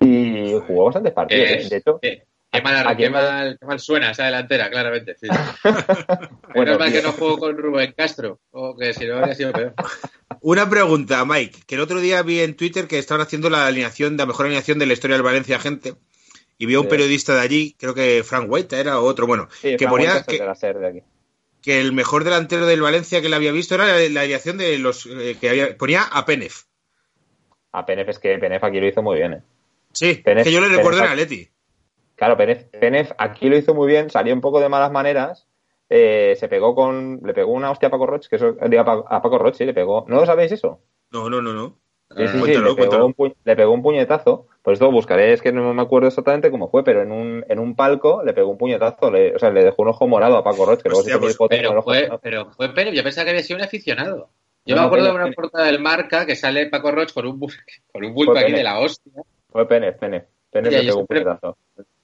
Y jugó bastantes partidos. Eh, ¿eh? De hecho, qué, qué mal, qué en- mal- qué mal suena esa delantera, claramente. sí. Bueno, mal que no jugó con Rubén Castro, o que si no habría sido peor. Una pregunta, Mike, que el otro día vi en Twitter que estaban haciendo la alineación, la mejor alineación de la historia del Valencia gente, y vi a un Sí. periodista de allí, creo que Frank White era otro, bueno, sí, que ponía que, de aquí. el mejor delantero del Valencia que le había visto era la, la alineación de los eh, que había, ponía a Penef. A Penef es que Penef aquí lo hizo muy bien, ¿eh? Sí, Penef- que yo le recuerdo en Penef- Atleti. Claro, Penef, Penef aquí lo hizo muy bien, salió un poco de malas maneras, eh, se pegó con, le pegó una hostia a Paco Roche, que eso, digo, a Pa- a Paco Roche le pegó, ¿no lo sabéis eso? No, no, no, no. Sí, sí, sí, le, pegó un pu- le pegó un puñetazo, pues esto buscaré, es que no me acuerdo exactamente cómo fue, pero en un, en un palco le pegó un puñetazo, le- o sea, le dejó un ojo morado a Paco Roche, que luego Hostia, se hizo pues, Pero ojo fue, morado. pero fue Pérez, yo pensaba que había sido un aficionado. Yo No, me acuerdo Pérez, de una Pérez. portada del marca que sale Paco Roche con un, con un bulto aquí Pérez. de la hostia. Fue Penef, Penef, Yo pegó un puñetazo.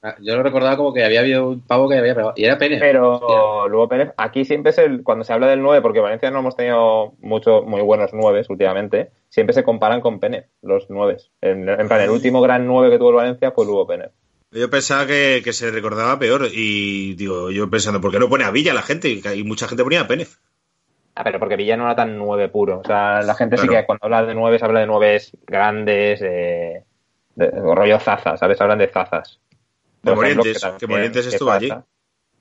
Ah, Yo lo recordaba como que había habido un pavo que había pegado. Y era Pérez. Pero luego Pérez, aquí siempre es el, cuando se habla del 9, porque Valencia no hemos tenido muchos muy buenos 9 últimamente, siempre se comparan con Pérez, los 9. En, en plan, el último gran 9 que tuvo el Valencia fue Lugo Pérez. Yo pensaba que, que se recordaba peor y digo, yo pensando, ¿por qué no pone a Villa la gente? Y, mucha gente ponía a Penef. Ah, pero porque Villa no era tan 9 puro. O sea, la gente sí que cuando habla de 9 habla de 9 grandes, eh, de, rollo zazas, ¿sabes? Hablan de zazas. De Morientes, también- que Morientes que estuvo allí. Zaza-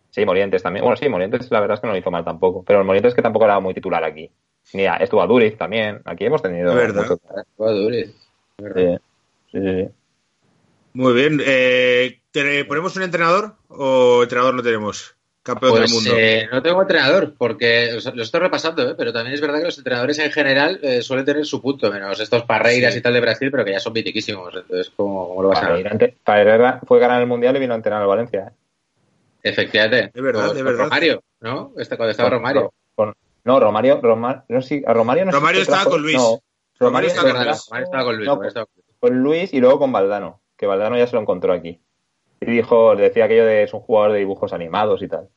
Sí, Morientes también. Bueno, sí, Morientes la verdad es que no lo hizo mal tampoco. Pero el Morientes que tampoco era muy titular aquí. Ni a- estuvo a Duriz también. Aquí hemos tenido. Es verdad. mucho- Fue Duriz. Sí, sí, sí, sí. Muy bien. Eh, ¿te- ¿Ponemos un entrenador o entrenador no tenemos? Campeón Pues del mundo. eh, no tengo entrenador, porque o sea, lo estoy repasando, ¿eh? pero también es verdad que los entrenadores en general eh, suelen tener su punto, menos estos Parreiras Sí. y tal de Brasil, pero que ya son mitiquísimos. Entonces, ¿cómo, cómo lo vas a ante- Parera fue ganar el mundial y vino a entrenar al Valencia. ¿eh? Efectivamente. Es verdad, Con- es con verdad. Romario, ¿no? Este, cuando estaba Con- Romario. con- no, Romario, Romario, no, sí, a Romario no Romario estaba trajo- con Luis. No, Romario Romario estaba Es con verdad, Luis. Romario estaba con Luis. No, Romario estaba con Luis. con Luis y luego con Valdano, que Valdano ya se lo encontró aquí. Y dijo, decía aquello de es un jugador de dibujos animados y tal.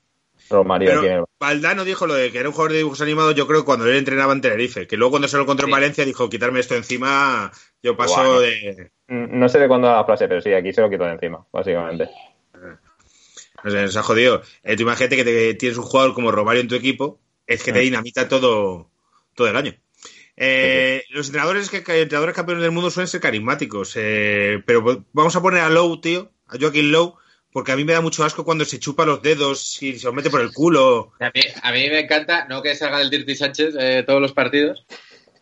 Romario Pero el- Valdano dijo lo de que era un jugador de dibujos animados, yo creo, cuando él entrenaba en Tenerife. Que luego cuando se lo encontró en. Valencia dijo, quitarme esto encima, yo paso Guau. de... No sé de cuándo la frase, pero sí, aquí se lo quitó de encima, básicamente. No sé, nos ha jodido. Eh, tú imagínate que te- tienes un jugador como Romario en tu equipo, es que te Mm. dinamita todo, todo el año. Eh, Los entrenadores que que- entrenadores campeones del mundo suelen ser carismáticos, eh, pero vamos a poner a Lowe, tío, a Joaquín Lowe, porque a mí me da mucho asco cuando se chupa los dedos y se los mete por el culo. A mí, a mí me encanta, no que salga del Dirty Sánchez eh, todos los partidos,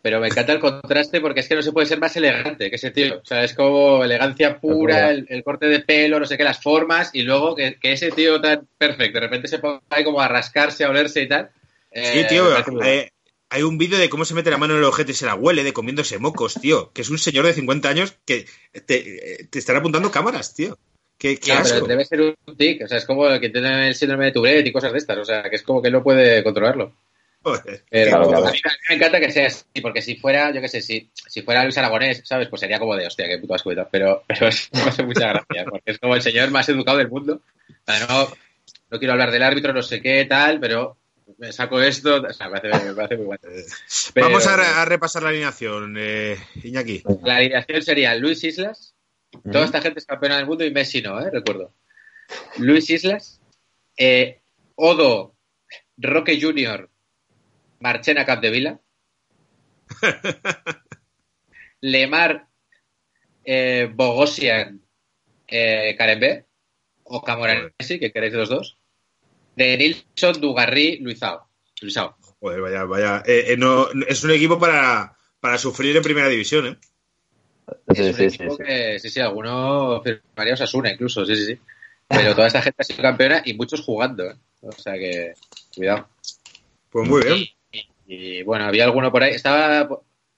pero me encanta el contraste porque es que no se puede ser más elegante que ese tío. O sea, es como elegancia pura, el, el corte de pelo, no sé qué, las formas, y luego que, que ese tío tan perfecto, de repente se ponga ahí como a rascarse, a olerse y tal. Sí, Eh, tío, guay. eh, hay un vídeo de cómo se mete la mano en el ojete y se la huele de comiéndose mocos, tío. Que es un señor de 50 años que te, te están apuntando cámaras, tío. Qué, qué Ya, pero debe ser un tic, o sea, es como el que tiene el síndrome de Tourette y cosas de estas, o sea, que es como que no puede controlarlo. Joder. Pero Claro, claro. a mí me encanta que sea así, porque si fuera, yo qué sé, si, si fuera Luis Aragonés, ¿sabes? Pues sería como de, hostia, qué puto asco. Pero, pero es, me hace mucha gracia, porque es como el señor más educado del mundo. O sea, no, no quiero hablar del árbitro, no sé qué, tal, pero me saco esto, o sea, me hace, me hace muy bueno. Pero- Vamos a repasar la alineación, eh, Iñaki. La alineación sería Luis Islas, toda esta gente es campeona del mundo y Messi no, ¿eh? Recuerdo. Luis Islas, eh, Odo, Roque Junior, Marchena Capdevila, Lemar, eh, Bogosian, eh, o Camoranesi, que queréis los dos, de Nilsson, Dugarry, Luizao. Luizao. Joder, vaya, vaya. Eh, no, es un equipo para, para sufrir en primera división, ¿eh? Sí, es un sí, sí, equipo sí. que, sí, sí, alguno firmaría Osasuna incluso, sí, sí, sí. Pero toda esta gente ha sido campeona y muchos jugando, ¿eh? O sea que, cuidado. Pues muy bien. Y, y- y, bueno, había alguno por ahí. Estaba,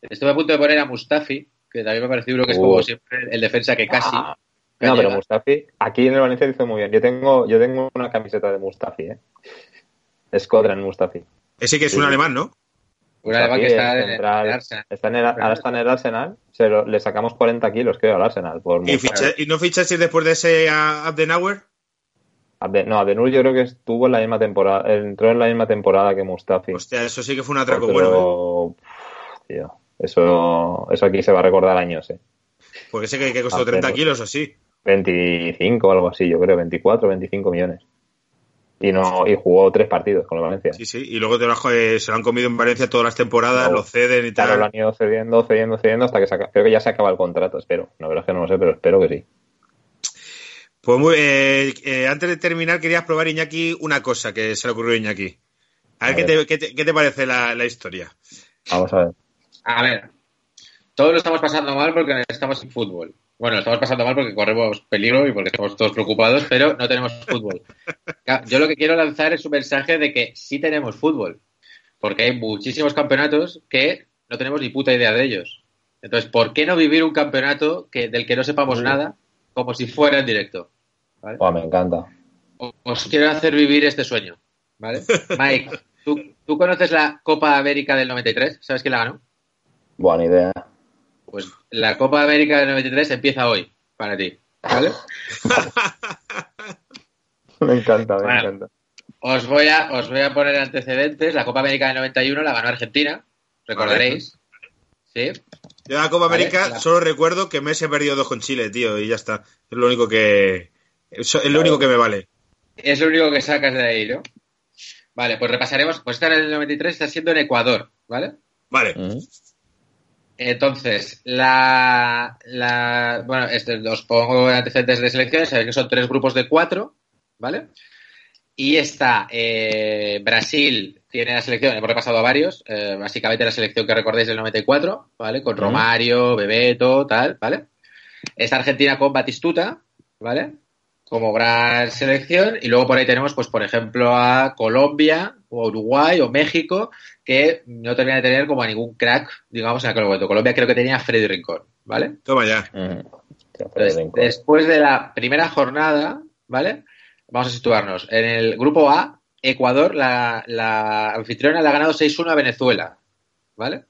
estuve a punto de poner a Mustafi, que también me pareció uno que es Uh. como siempre el defensa que casi. Ah, que No, pero. Mustafi, aquí en el Valencia hizo muy bien. Yo tengo, yo tengo una camiseta de Mustafi, ¿eh? Escodran Mustafi. Ese que es un alemán, ¿no? Un alemán que Mustafi está es en, en central, el Arsenal. está en el- ahora está en el Arsenal. Se lo- le sacamos 40 kilos, creo, al Arsenal. Por ¿Y, ficha- y no fichasteis después de ese a Abdenauer? Abde- no, Adenur yo creo que estuvo en la misma temporada, entró en la misma temporada que Mustafi. Hostia, eso sí que fue un atraco bueno, ¿eh? tío, eso, eso aquí se va a recordar años, ¿eh? Porque sé que, que costó Ah, 30 pero- kilos o así. 25 o algo así, yo creo, 24, 25 millones. Y no y jugó tres partidos con el Valencia. Sí, sí. Y luego te lo, eh, se lo han comido en Valencia todas las temporadas, No. lo ceden y Claro, lo tal. han ido cediendo, cediendo, cediendo hasta que se acaba- creo que ya se acaba el contrato, espero. La verdad es que no lo sé, pero espero que sí. Pues muy, eh, eh, antes de terminar, querías probar, Iñaki, una cosa que se le ocurrió a Iñaki. A ver, qué. Te, qué, te, qué te parece la, la historia. Vamos a ver. A ver, todos lo estamos pasando mal porque estamos en fútbol. Bueno, lo estamos pasando mal porque corremos peligro y porque estamos todos preocupados, pero no tenemos fútbol. Yo lo que quiero lanzar es un mensaje de que sí tenemos fútbol, porque hay muchísimos campeonatos que no tenemos ni puta idea de ellos. Entonces, ¿por qué no vivir un campeonato que, del que no sepamos nada como si fuera en directo? ¿Vale? Me encanta. Os quiero hacer vivir este sueño, ¿vale? Mike, ¿tú, tú conoces la Copa América del 93? ¿Sabes quién la ganó? Buena idea. Pues la Copa América del 93 empieza hoy para ti, ¿vale? Me encanta, me Bueno. encanta. Os voy a os voy a poner antecedentes. La Copa América del 91 la ganó Argentina, recordaréis. Sí. Yo la Copa Vale, América la- solo recuerdo que Messi ha perdido dos con Chile, tío, y ya está. Es lo único que. es lo único que me vale. Es lo único que sacas de ahí, ¿no? Vale, pues repasaremos. Pues esta en el 93 está siendo en Ecuador, ¿vale? Vale. Entonces, la, la bueno, este, os pongo antecedentes de selecciones, sabéis que son tres grupos de cuatro, ¿vale? Y está eh, Brasil, tiene la selección, hemos repasado a varios, eh, básicamente la selección que recordáis del 94, ¿vale? Con. Romario, Bebeto, tal, ¿vale? Está Argentina con Batistuta, ¿vale? Como gran selección. Y luego por ahí tenemos, pues, por ejemplo, a Colombia, o Uruguay, o México, que no termina de tener como a ningún crack, digamos, en aquel momento. Colombia creo que tenía a Freddy Rincón, ¿vale? Toma ya. Mm. Entonces, después de la primera jornada, ¿vale? Vamos a situarnos. En el grupo A, Ecuador, la, la anfitriona le ha ganado 6-1 a Venezuela, ¿vale?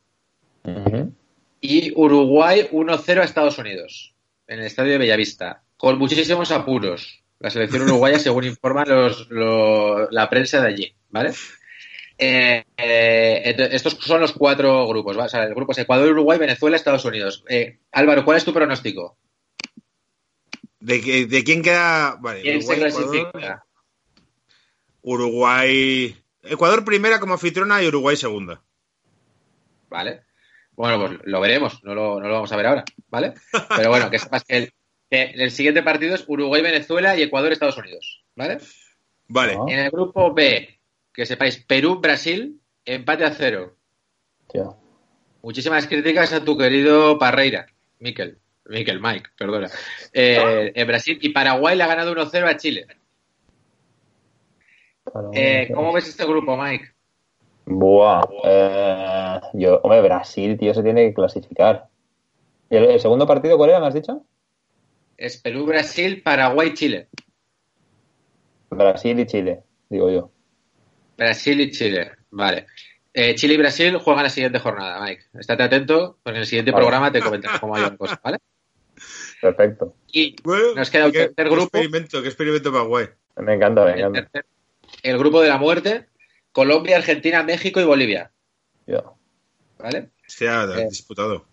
Y Uruguay 1-0 a Estados Unidos, en el estadio de Bellavista, con muchísimos apuros. La selección uruguaya, según informan los, lo- la prensa de allí, ¿vale? Eh, eh, estos son los cuatro grupos, ¿vale? O sea, el grupo es Ecuador, Uruguay, Venezuela, Estados Unidos. Eh, Álvaro, ¿cuál es tu pronóstico? ¿De, que- de quién queda? Vale, ¿Quién se Uruguay, clasifica? Ecuador, Uruguay. Ecuador primera como anfitriona y Uruguay segunda. ¿Vale? Bueno, pues lo veremos, no lo, no lo vamos a ver ahora, ¿vale? Pero bueno, que sepas que el, el siguiente partido es Uruguay-Venezuela y Ecuador-Estados Unidos, ¿vale? Vale. Ah. En el grupo B, que sepáis, Perú-Brasil, empate a cero. Tío. Muchísimas críticas a tu querido Parreira, Miquel. Miquel, Mike, perdona. Eh, en Brasil y Paraguay le ha ganado 1-0 a Chile. Eh, ¿Cómo ves este grupo, Mike? Buah. eh, yo, hombre, Brasil, tío, se tiene que clasificar. ¿Y el, el segundo partido cuál era, me has dicho? Es Perú, Brasil, Paraguay, Chile. Brasil y Chile, digo yo. Brasil y Chile, vale. Eh, Chile y Brasil juegan la siguiente jornada, Mike. Estate atento, porque en el siguiente Vale. programa te comentaré cómo hay la cosa, ¿vale? Perfecto. Y Bueno, nos queda un qué, tercer qué grupo. experimento, qué experimento más guay. Me encanta, me El, encanta. tercer- el grupo de la muerte, Colombia, Argentina, México y Bolivia, Yo. ¿vale? Hostia, Eh. disputado.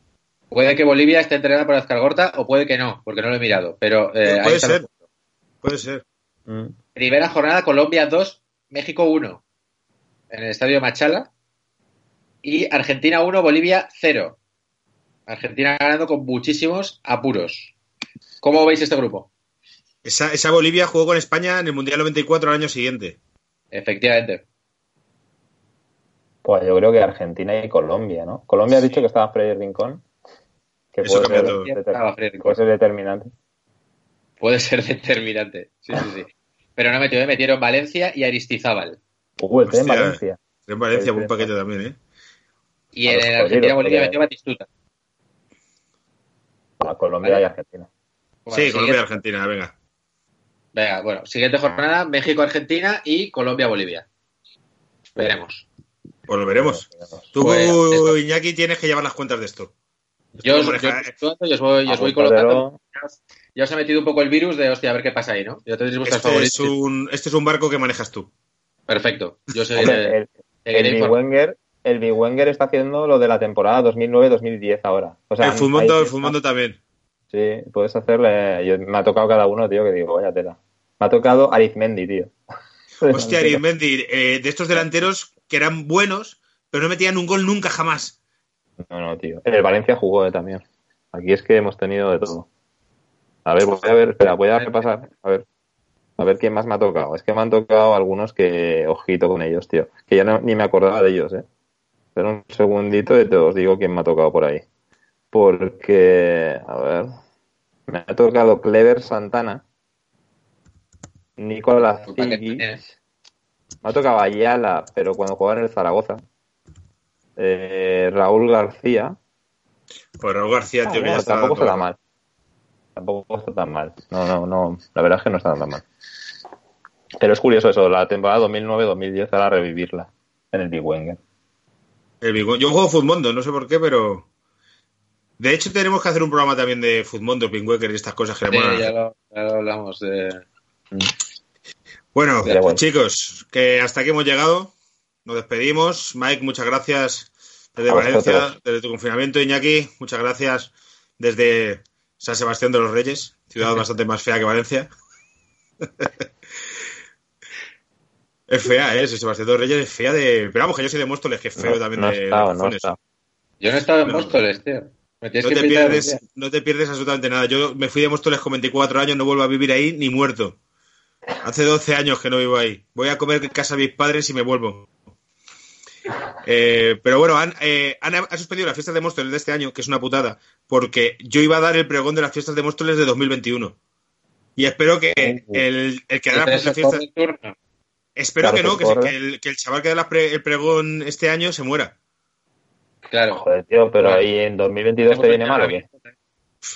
Puede que Bolivia esté entrenada por Azcargorta o puede que no, porque no lo he mirado. Pero eh, puede ser, puede ser. Mm. Primera jornada, Colombia 2, México 1. En el estadio Machala. Y Argentina 1, Bolivia 0. Argentina ganando con muchísimos apuros. ¿Cómo veis este grupo? Esa, esa Bolivia jugó con España en el Mundial 94 al año siguiente. Efectivamente. Pues yo creo que Argentina y Colombia, ¿no? Colombia ha dicho que estaba Freddy Rincón. Que Eso puede cambia ser, todo. puede determinante. Puede ser determinante. Sí, sí, sí. Pero no metió, ¿eh? metieron Valencia y Aristizábal. Uh, el tren en Hostia. Valencia. En Valencia, Sí, buen paquete también, ¿eh? Y en los Argentina jodidos, Bolivia porque- metió Batistuta. A Colombia Vale. y Argentina. Bueno, sí, Colombia y Argentina, venga. Venga, bueno, siguiente jornada, México-Argentina y Colombia-Bolivia. Veremos. Pues lo veremos. Tú, Pues. Iñaki, tienes que llevar las cuentas de esto. Yo os, yo os voy, os voy colocando. Ya os he metido un poco el virus de, hostia, a ver qué pasa ahí, ¿no? Ya tendréis vuestras Este es, favoritas. un, este es un barco que manejas tú. Perfecto. Yo seguiré, el, el Big informando. Wenger, el Big Wenger está haciendo lo de la temporada 2009-2010 ahora. O sea, el Fumondo, el Fumondo también. Sí, puedes hacerle. yo- me ha tocado cada uno, tío, que digo, vaya tela. Me ha tocado Arizmendi, tío. Hostia, Arizmendi, eh, de estos delanteros que eran buenos, pero no metían un gol nunca jamás. No, no, tío. En el Valencia jugó eh, también. Aquí es que hemos tenido de todo. A ver, voy a ver, espera, voy a repasar. A ver. A ver quién más me ha tocado. Es que me han tocado algunos que, ojito con ellos, tío. Que ya no- ni me acordaba de ellos, eh. Pero un segundito y te os digo quién me ha tocado por ahí. Porque, a ver. Me ha tocado Clever Santana. Nicolás Ziggy. Me ha tocado Ayala, pero cuando jugaba en el Zaragoza. Eh, Raúl García. Pues Raúl García, tío, que ya Bueno, está. tampoco está tan mal. Tampoco está tan mal. No, no, no. La verdad es que no está tan mal. Pero es curioso eso, la temporada 2009-2010 ahora revivirla en el Big Wenger. El Big Yo juego Futmundo, no sé por qué, pero. De hecho, tenemos que hacer un programa también de Futmundo, Pingüeker y estas cosas que le Sí, ya, lo, ya lo hablamos de... Bueno. chicos, que hasta aquí hemos llegado. Nos despedimos. Mike, muchas gracias desde A Valencia, vosotros. desde tu confinamiento. Iñaki, muchas gracias desde San Sebastián de los Reyes, ciudad bastante más fea que Valencia. es fea, ¿eh? San Sebastián de los Reyes es fea de... Pero vamos, que yo soy de Móstoles, que es feo No, también no de he estado, no estado. Yo no he estado en No. Móstoles, tío. Me No te, pierdes, no te pierdes absolutamente nada. Yo me fui de Móstoles con 24 años, no vuelvo a vivir ahí ni muerto. Hace 12 años que no vivo ahí. Voy a comer en casa de mis padres y me vuelvo. Eh, pero bueno, han, eh, han, han suspendido las fiestas de Móstoles de este año, que es una putada, porque yo iba a dar el pregón de las fiestas de Móstoles de 2021. Y espero que el, el que da las fiestas... Espero Claro, que no, que el, que el chaval que da pre- el pregón este año se muera. Claro. Joder, tío, pero ahí en 2022 te viene mal o qué?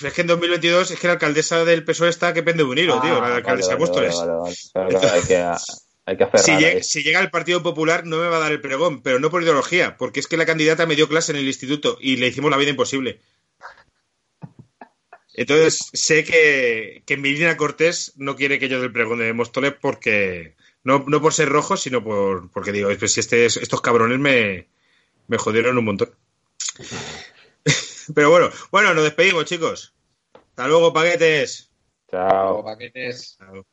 Es que en 2022 es que la alcaldesa del PSOE está que pende de un hilo, tío, la Ah, alcaldesa vale, de Móstoles. vale, vale, vale. Claro, claro, hay que, hay que aferrar Si, llega, si llega el Partido Popular no me va a dar el pregón, pero no por ideología, porque es que la candidata me dio clase en el instituto y le hicimos la vida imposible. Entonces sé que, que Milena Cortés no quiere que yo dé el pregón de Móstoles porque no, no por ser rojo, sino por porque digo, pues si este, estos cabrones me, me jodieron un montón. Pero bueno, bueno, nos despedimos, chicos. Hasta luego, paquetes. Chao. Como paquetes. Chao.